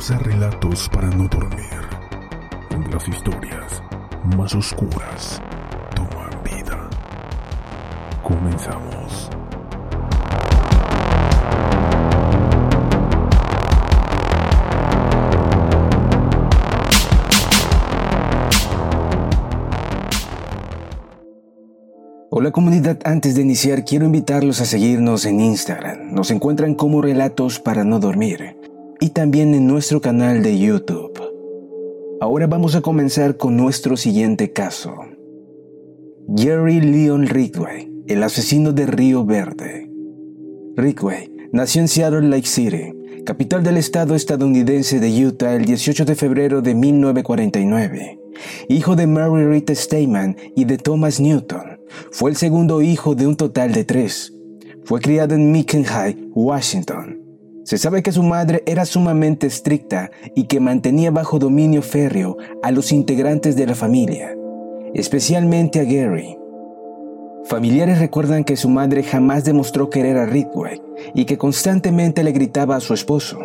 Bienvenidos a Relatos para no dormir, las historias más oscuras toman vida. Comenzamos. Hola comunidad, antes de iniciar quiero invitarlos a seguirnos en Instagram. Nos encuentran como Relatos para no dormir y también en nuestro canal de YouTube. Ahora vamos a comenzar con nuestro siguiente caso. Jerry Leon Ridgway, el asesino de Río Verde. Ridgway nació en Seattle Lake City, capital del estado estadounidense de Utah, el 18 de febrero de 1949. Hijo de Mary Rita Stayman y de Thomas Newton, fue el segundo hijo de un total de tres. Fue criado en Macon High, Washington. Se sabe que su madre era sumamente estricta y que mantenía bajo dominio férreo a los integrantes de la familia, especialmente a Gary. Familiares recuerdan que su madre jamás demostró querer a Ridgway y que constantemente le gritaba a su esposo.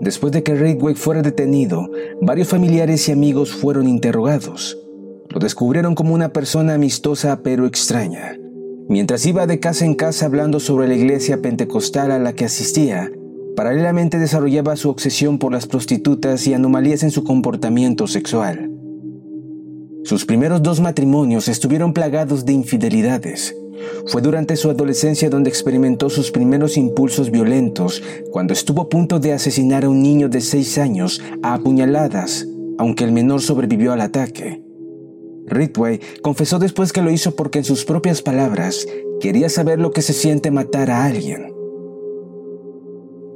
Después de que Ridgway fuera detenido, varios familiares y amigos fueron interrogados. Lo descubrieron como una persona amistosa pero extraña. Mientras iba de casa en casa hablando sobre la iglesia pentecostal a la que asistía, paralelamente desarrollaba su obsesión por las prostitutas y anomalías en su comportamiento sexual. Sus primeros dos matrimonios estuvieron plagados de infidelidades. Fue durante su adolescencia donde experimentó sus primeros impulsos violentos, cuando estuvo a punto de asesinar a un niño de seis años a apuñaladas, aunque el menor sobrevivió al ataque. Ridway confesó después que lo hizo porque en sus propias palabras quería saber lo que se siente matar a alguien.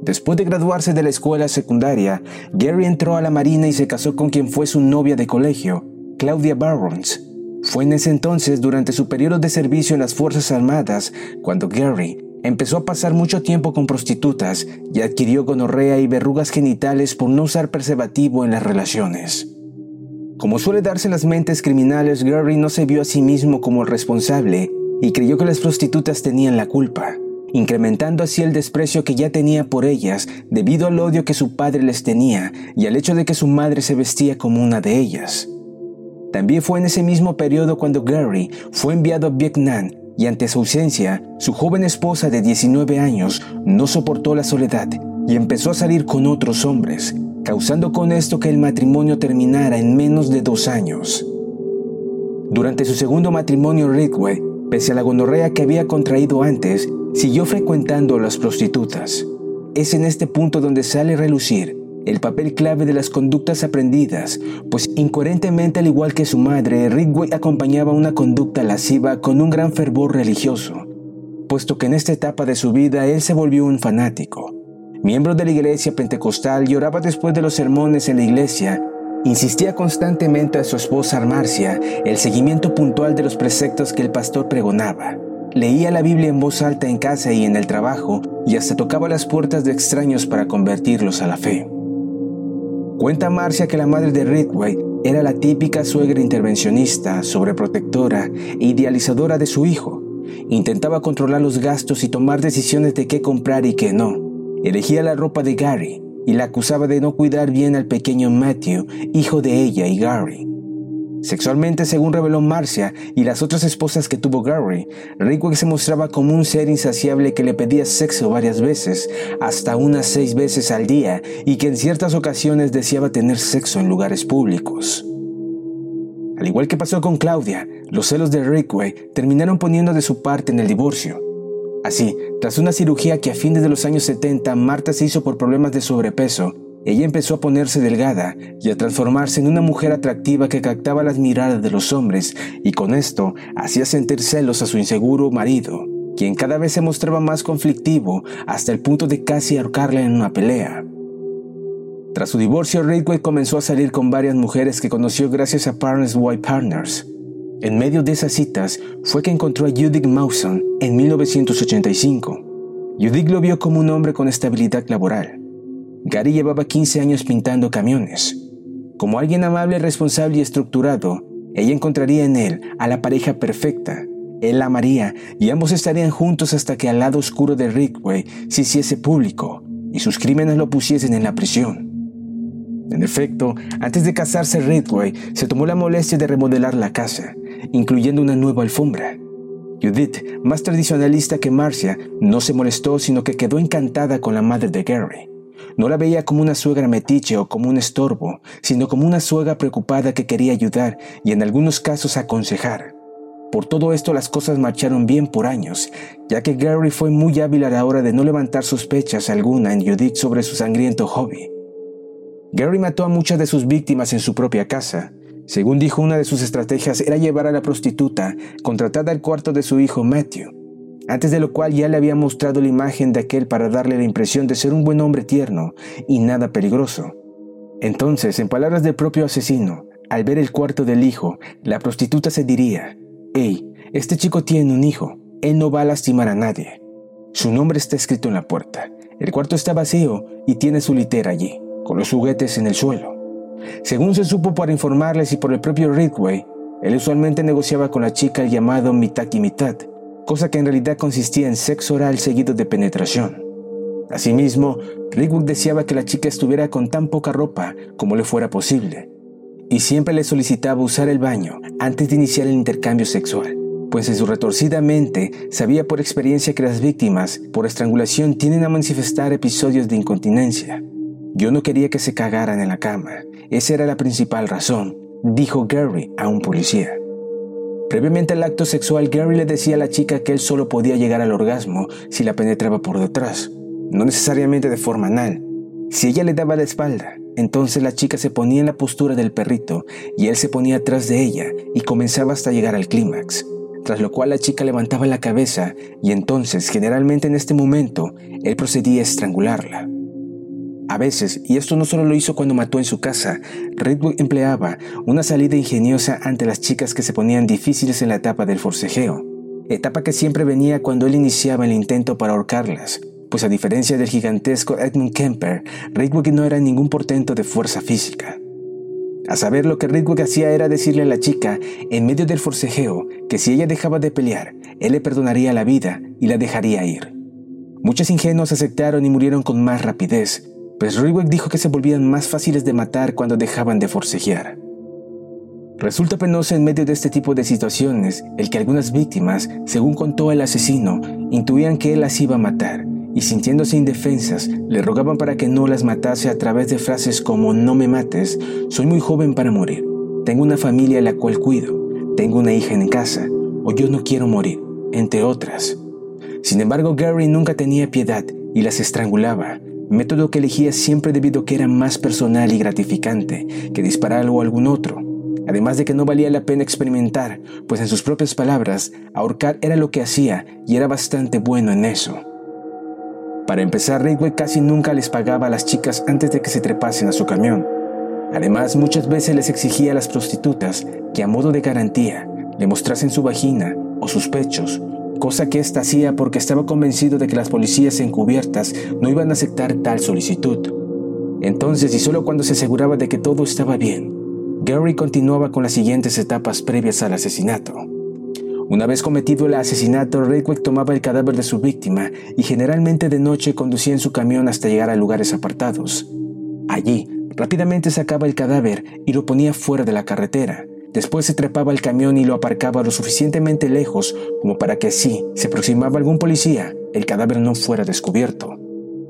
Después de graduarse de la escuela secundaria, Gary entró a la Marina y se casó con quien fue su novia de colegio, Claudia Barrons. Fue en ese entonces, durante su periodo de servicio en las Fuerzas Armadas, cuando Gary empezó a pasar mucho tiempo con prostitutas y adquirió gonorrea y verrugas genitales por no usar preservativo en las relaciones. Como suele darse en las mentes criminales, Gary no se vio a sí mismo como el responsable y creyó que las prostitutas tenían la culpa incrementando así el desprecio que ya tenía por ellas debido al odio que su padre les tenía y al hecho de que su madre se vestía como una de ellas. También fue en ese mismo periodo cuando Gary fue enviado a Vietnam y ante su ausencia, su joven esposa de 19 años no soportó la soledad y empezó a salir con otros hombres, causando con esto que el matrimonio terminara en menos de dos años. Durante su segundo matrimonio, Ridgway, pese a la gonorrea que había contraído antes, Siguió frecuentando a las prostitutas. Es en este punto donde sale a relucir el papel clave de las conductas aprendidas, pues incoherentemente al igual que su madre, Ridgway acompañaba una conducta lasciva con un gran fervor religioso, puesto que en esta etapa de su vida él se volvió un fanático. Miembro de la iglesia pentecostal, lloraba después de los sermones en la iglesia, insistía constantemente a su esposa Marcia el seguimiento puntual de los preceptos que el pastor pregonaba. Leía la Biblia en voz alta en casa y en el trabajo y hasta tocaba las puertas de extraños para convertirlos a la fe. Cuenta Marcia que la madre de Ridgway era la típica suegra intervencionista, sobreprotectora e idealizadora de su hijo. Intentaba controlar los gastos y tomar decisiones de qué comprar y qué no. Elegía la ropa de Gary, y la acusaba de no cuidar bien al pequeño Matthew, hijo de ella y Gary. Sexualmente, según reveló Marcia y las otras esposas que tuvo Gary, Rickwick se mostraba como un ser insaciable que le pedía sexo varias veces, hasta unas seis veces al día, y que en ciertas ocasiones deseaba tener sexo en lugares públicos. Al igual que pasó con Claudia, los celos de Rickwick terminaron poniendo de su parte en el divorcio. Así, tras una cirugía que a fines de los años 70 Marta se hizo por problemas de sobrepeso, ella empezó a ponerse delgada y a transformarse en una mujer atractiva que captaba las miradas de los hombres y con esto hacía sentir celos a su inseguro marido, quien cada vez se mostraba más conflictivo hasta el punto de casi ahorcarla en una pelea. Tras su divorcio, Ridgway comenzó a salir con varias mujeres que conoció gracias a Partners White Partners. En medio de esas citas fue que encontró a Judith Mawson en 1985. Judith lo vio como un hombre con estabilidad laboral Gary llevaba 15 años pintando camiones. Como alguien amable, responsable y estructurado, ella encontraría en él a la pareja perfecta. Él la amaría y ambos estarían juntos hasta que al lado oscuro de Ridgway se hiciese público y sus crímenes lo pusiesen en la prisión. En efecto, antes de casarse Ridgway se tomó la molestia de remodelar la casa, incluyendo una nueva alfombra. Judith, más tradicionalista que Marcia, no se molestó sino que quedó encantada con la madre de Gary. No la veía como una suegra metiche o como un estorbo, sino como una suegra preocupada que quería ayudar y en algunos casos aconsejar. Por todo esto las cosas marcharon bien por años, ya que Gary fue muy hábil a la hora de no levantar sospechas alguna en Judith sobre su sangriento hobby. Gary mató a muchas de sus víctimas en su propia casa. Según dijo, una de sus estrategias era llevar a la prostituta contratada al cuarto de su hijo Matthew antes de lo cual ya le había mostrado la imagen de aquel para darle la impresión de ser un buen hombre tierno y nada peligroso. Entonces, en palabras del propio asesino, al ver el cuarto del hijo, la prostituta se diría, Hey, este chico tiene un hijo, él no va a lastimar a nadie. Su nombre está escrito en la puerta, el cuarto está vacío y tiene su litera allí, con los juguetes en el suelo. Según se supo para informarles y por el propio Ridgway, él usualmente negociaba con la chica el llamado mitad y mitad, cosa que en realidad consistía en sexo oral seguido de penetración. Asimismo, Rickwood deseaba que la chica estuviera con tan poca ropa como le fuera posible, y siempre le solicitaba usar el baño antes de iniciar el intercambio sexual, pues en su retorcida mente sabía por experiencia que las víctimas por estrangulación tienden a manifestar episodios de incontinencia. Yo no quería que se cagaran en la cama, esa era la principal razón, dijo Gary a un policía. Previamente al acto sexual, Gary le decía a la chica que él solo podía llegar al orgasmo si la penetraba por detrás, no necesariamente de forma anal. Si ella le daba la espalda, entonces la chica se ponía en la postura del perrito y él se ponía atrás de ella y comenzaba hasta llegar al clímax, tras lo cual la chica levantaba la cabeza y entonces, generalmente en este momento, él procedía a estrangularla. A veces, y esto no solo lo hizo cuando mató en su casa, Redwood empleaba una salida ingeniosa ante las chicas que se ponían difíciles en la etapa del forcejeo, etapa que siempre venía cuando él iniciaba el intento para ahorcarlas, pues a diferencia del gigantesco Edmund Kemper, Redwood no era ningún portento de fuerza física. A saber, lo que Redwood hacía era decirle a la chica, en medio del forcejeo, que si ella dejaba de pelear, él le perdonaría la vida y la dejaría ir. Muchas ingenuos aceptaron y murieron con más rapidez, pues Riwick dijo que se volvían más fáciles de matar cuando dejaban de forcejear. Resulta penoso en medio de este tipo de situaciones el que algunas víctimas, según contó el asesino, intuían que él las iba a matar y sintiéndose indefensas le rogaban para que no las matase a través de frases como no me mates, soy muy joven para morir, tengo una familia a la cual cuido, tengo una hija en casa o yo no quiero morir, entre otras. Sin embargo, Gary nunca tenía piedad y las estrangulaba, método que elegía siempre debido a que era más personal y gratificante que disparar o algún otro, además de que no valía la pena experimentar, pues en sus propias palabras, ahorcar era lo que hacía y era bastante bueno en eso. Para empezar, Ridgway casi nunca les pagaba a las chicas antes de que se trepasen a su camión. Además, muchas veces les exigía a las prostitutas que a modo de garantía le mostrasen su vagina o sus pechos cosa que ésta hacía porque estaba convencido de que las policías encubiertas no iban a aceptar tal solicitud. Entonces, y solo cuando se aseguraba de que todo estaba bien, Gary continuaba con las siguientes etapas previas al asesinato. Una vez cometido el asesinato, Ridgway tomaba el cadáver de su víctima y generalmente de noche conducía en su camión hasta llegar a lugares apartados. Allí, rápidamente sacaba el cadáver y lo ponía fuera de la carretera. Después se trepaba al camión y lo aparcaba lo suficientemente lejos como para que si se aproximaba algún policía, el cadáver no fuera descubierto.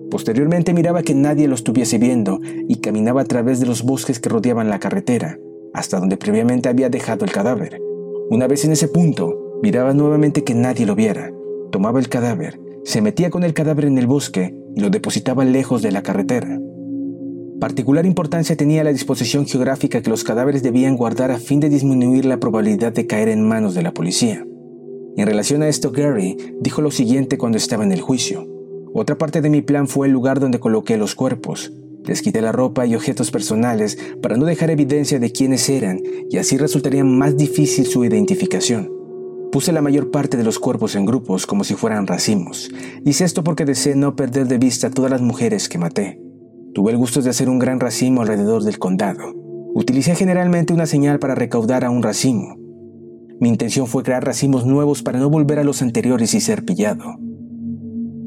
Posteriormente miraba que nadie lo estuviese viendo y caminaba a través de los bosques que rodeaban la carretera, hasta donde previamente había dejado el cadáver. Una vez en ese punto, miraba nuevamente que nadie lo viera, tomaba el cadáver, se metía con el cadáver en el bosque y lo depositaba lejos de la carretera. Particular importancia tenía la disposición geográfica que los cadáveres debían guardar a fin de disminuir la probabilidad de caer en manos de la policía. En relación a esto, Gary dijo lo siguiente cuando estaba en el juicio. Otra parte de mi plan fue el lugar donde coloqué los cuerpos. Les quité la ropa y objetos personales para no dejar evidencia de quiénes eran y así resultaría más difícil su identificación. Puse la mayor parte de los cuerpos en grupos como si fueran racimos. Hice esto porque deseé no perder de vista a todas las mujeres que maté. Tuve el gusto de hacer un gran racimo alrededor del condado. Utilicé generalmente una señal para recaudar a un racimo. Mi intención fue crear racimos nuevos para no volver a los anteriores y ser pillado.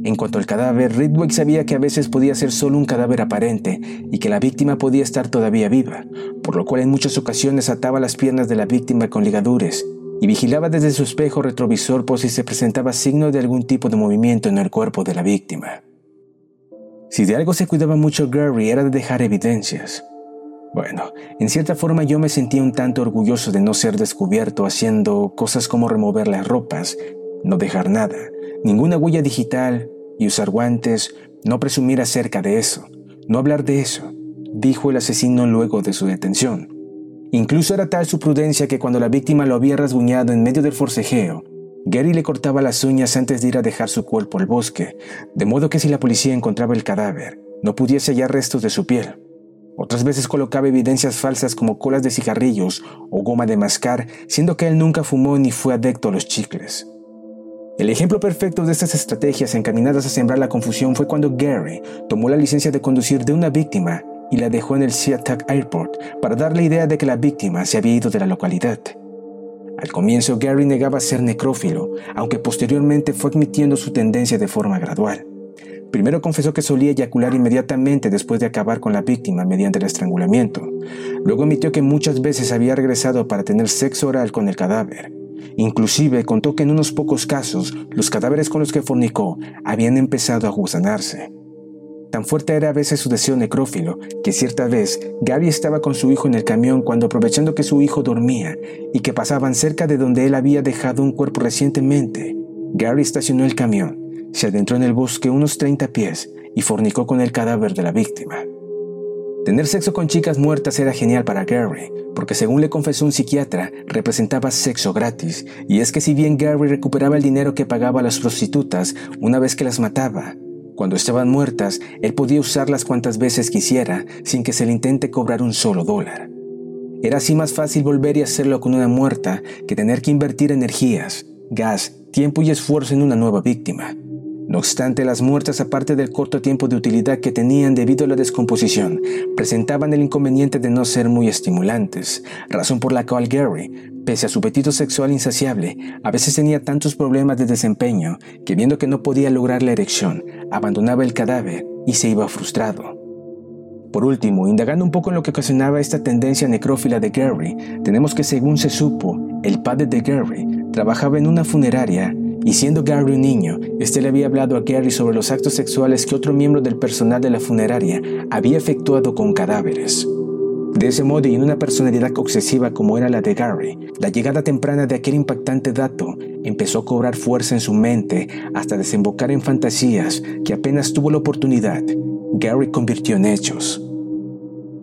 En cuanto al cadáver, Ridwick sabía que a veces podía ser solo un cadáver aparente y que la víctima podía estar todavía viva, por lo cual en muchas ocasiones ataba las piernas de la víctima con ligaduras y vigilaba desde su espejo retrovisor por si se presentaba signo de algún tipo de movimiento en el cuerpo de la víctima. Si de algo se cuidaba mucho Gary era de dejar evidencias. Bueno, en cierta forma yo me sentía un tanto orgulloso de no ser descubierto haciendo cosas como remover las ropas, no dejar nada, ninguna huella digital y usar guantes, no presumir acerca de eso, no hablar de eso, dijo el asesino luego de su detención. Incluso era tal su prudencia que cuando la víctima lo había rasguñado en medio del forcejeo, Gary le cortaba las uñas antes de ir a dejar su cuerpo al bosque, de modo que si la policía encontraba el cadáver, no pudiese hallar restos de su piel. Otras veces colocaba evidencias falsas como colas de cigarrillos o goma de mascar, siendo que él nunca fumó ni fue adecto a los chicles. El ejemplo perfecto de estas estrategias encaminadas a sembrar la confusión fue cuando Gary tomó la licencia de conducir de una víctima y la dejó en el SeaTac Airport para dar la idea de que la víctima se había ido de la localidad. Al comienzo Gary negaba ser necrófilo, aunque posteriormente fue admitiendo su tendencia de forma gradual. Primero confesó que solía eyacular inmediatamente después de acabar con la víctima mediante el estrangulamiento. Luego admitió que muchas veces había regresado para tener sexo oral con el cadáver. Inclusive contó que en unos pocos casos los cadáveres con los que fornicó habían empezado a gusanarse. Tan fuerte era a veces su deseo necrófilo que cierta vez Gary estaba con su hijo en el camión cuando aprovechando que su hijo dormía y que pasaban cerca de donde él había dejado un cuerpo recientemente, Gary estacionó el camión, se adentró en el bosque unos 30 pies y fornicó con el cadáver de la víctima. Tener sexo con chicas muertas era genial para Gary, porque según le confesó un psiquiatra, representaba sexo gratis, y es que si bien Gary recuperaba el dinero que pagaba a las prostitutas una vez que las mataba, cuando estaban muertas, él podía usarlas cuantas veces quisiera sin que se le intente cobrar un solo dólar. Era así más fácil volver y hacerlo con una muerta que tener que invertir energías, gas, tiempo y esfuerzo en una nueva víctima. No obstante, las muertas, aparte del corto tiempo de utilidad que tenían debido a la descomposición, presentaban el inconveniente de no ser muy estimulantes, razón por la cual Gary, pese a su apetito sexual insaciable, a veces tenía tantos problemas de desempeño que viendo que no podía lograr la erección, abandonaba el cadáver y se iba frustrado. Por último, indagando un poco en lo que ocasionaba esta tendencia necrófila de Gary, tenemos que según se supo, el padre de Gary trabajaba en una funeraria y siendo Gary un niño, este le había hablado a Gary sobre los actos sexuales que otro miembro del personal de la funeraria había efectuado con cadáveres. De ese modo y en una personalidad obsesiva como era la de Gary, la llegada temprana de aquel impactante dato empezó a cobrar fuerza en su mente hasta desembocar en fantasías que apenas tuvo la oportunidad, Gary convirtió en hechos.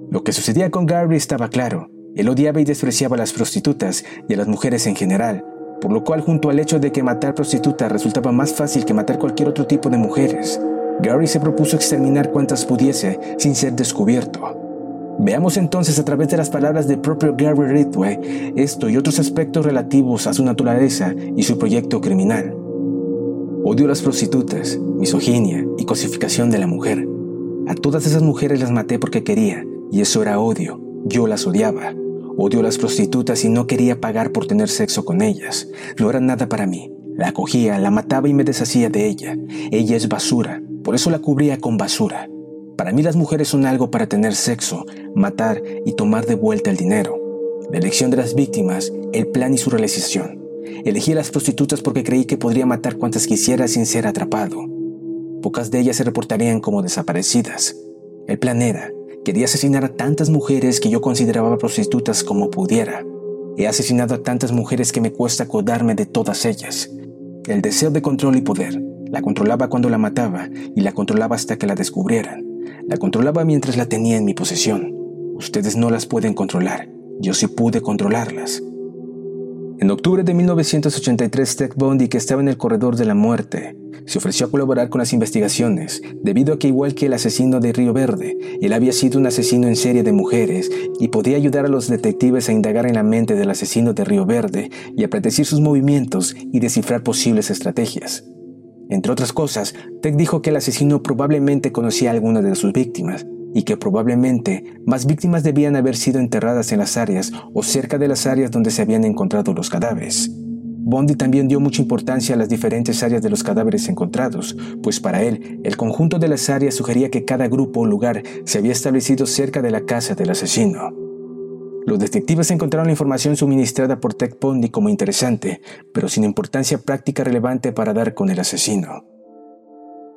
Lo que sucedía con Gary estaba claro. Él odiaba y despreciaba a las prostitutas y a las mujeres en general, por lo cual junto al hecho de que matar prostitutas resultaba más fácil que matar cualquier otro tipo de mujeres, Gary se propuso exterminar cuantas pudiese sin ser descubierto. Veamos entonces a través de las palabras del propio Gary Ridgway esto y otros aspectos relativos a su naturaleza y su proyecto criminal. Odio a las prostitutas, misoginia y cosificación de la mujer. A todas esas mujeres las maté porque quería, y eso era odio. Yo las odiaba. Odio a las prostitutas y no quería pagar por tener sexo con ellas. No era nada para mí. La cogía, la mataba y me deshacía de ella. Ella es basura, por eso la cubría con basura. Para mí las mujeres son algo para tener sexo, matar y tomar de vuelta el dinero. La elección de las víctimas, el plan y su realización. Elegí a las prostitutas porque creí que podría matar cuantas quisiera sin ser atrapado. Pocas de ellas se reportarían como desaparecidas. El plan era, quería asesinar a tantas mujeres que yo consideraba prostitutas como pudiera. He asesinado a tantas mujeres que me cuesta acordarme de todas ellas. El deseo de control y poder. La controlaba cuando la mataba y la controlaba hasta que la descubrieran. La controlaba mientras la tenía en mi posesión. Ustedes no las pueden controlar. Yo sí pude controlarlas. En octubre de 1983, Ted Bundy, que estaba en el corredor de la muerte, se ofreció a colaborar con las investigaciones, debido a que igual que el asesino de Río Verde, él había sido un asesino en serie de mujeres y podía ayudar a los detectives a indagar en la mente del asesino de Río Verde y a predecir sus movimientos y descifrar posibles estrategias. Entre otras cosas, Ted dijo que el asesino probablemente conocía a alguna de sus víctimas y que probablemente más víctimas debían haber sido enterradas en las áreas o cerca de las áreas donde se habían encontrado los cadáveres. Bondi también dio mucha importancia a las diferentes áreas de los cadáveres encontrados, pues para él el conjunto de las áreas sugería que cada grupo o lugar se había establecido cerca de la casa del asesino. Los detectives encontraron la información suministrada por Ted Bondi como interesante, pero sin importancia práctica relevante para dar con el asesino.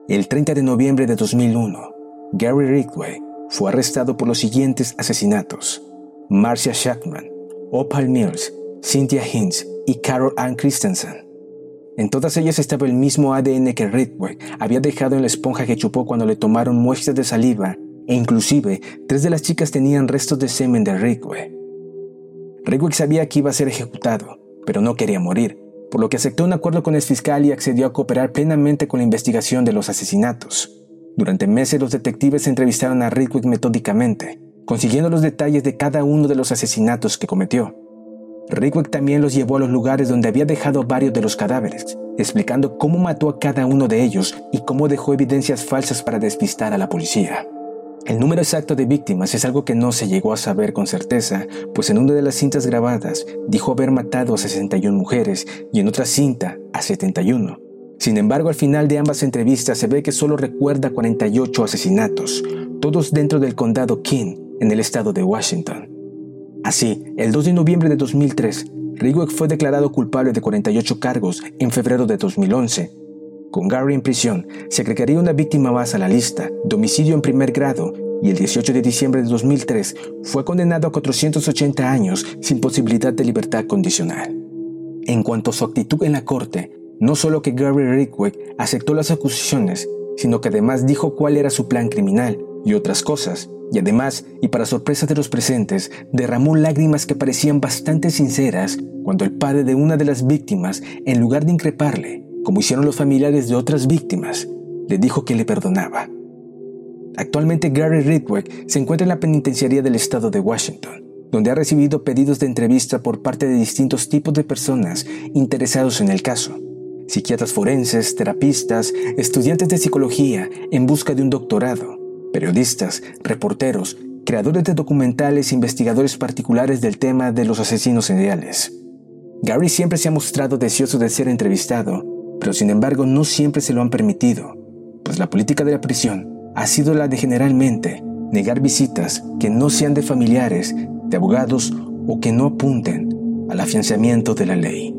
El 30 de noviembre de 2001, Gary Ridgway fue arrestado por los siguientes asesinatos: Marcia Shackman, Opal Mills, Cynthia Hinz y Carol Ann Christensen. En todas ellas estaba el mismo ADN que Ridgway había dejado en la esponja que chupó cuando le tomaron muestras de saliva e inclusive tres de las chicas tenían restos de semen de Ridgway. Ridgway sabía que iba a ser ejecutado, pero no quería morir, por lo que aceptó un acuerdo con el fiscal y accedió a cooperar plenamente con la investigación de los asesinatos. Durante meses los detectives entrevistaron a Ridwick metódicamente, consiguiendo los detalles de cada uno de los asesinatos que cometió. Ridwick también los llevó a los lugares donde había dejado varios de los cadáveres, explicando cómo mató a cada uno de ellos y cómo dejó evidencias falsas para despistar a la policía. El número exacto de víctimas es algo que no se llegó a saber con certeza, pues en una de las cintas grabadas dijo haber matado a 61 mujeres y en otra cinta a 71. Sin embargo, al final de ambas entrevistas se ve que solo recuerda 48 asesinatos, todos dentro del condado King, en el estado de Washington. Así, el 2 de noviembre de 2003, Rigweck fue declarado culpable de 48 cargos en febrero de 2011. Con Gary en prisión, se agregaría una víctima más a la lista, de homicidio en primer grado, y el 18 de diciembre de 2003 fue condenado a 480 años sin posibilidad de libertad condicional. En cuanto a su actitud en la corte, no solo que Gary Ridgway aceptó las acusaciones, sino que además dijo cuál era su plan criminal y otras cosas, y además, y para sorpresa de los presentes, derramó lágrimas que parecían bastante sinceras cuando el padre de una de las víctimas, en lugar de increparle, como hicieron los familiares de otras víctimas, le dijo que le perdonaba. Actualmente Gary Ridgway se encuentra en la penitenciaría del estado de Washington, donde ha recibido pedidos de entrevista por parte de distintos tipos de personas interesados en el caso, psiquiatras forenses, terapistas, estudiantes de psicología en busca de un doctorado, periodistas, reporteros, creadores de documentales investigadores particulares del tema de los asesinos seriales. Gary siempre se ha mostrado deseoso de ser entrevistado, pero sin embargo no siempre se lo han permitido, pues la política de la prisión ha sido la de generalmente negar visitas que no sean de familiares, de abogados o que no apunten al afianzamiento de la ley.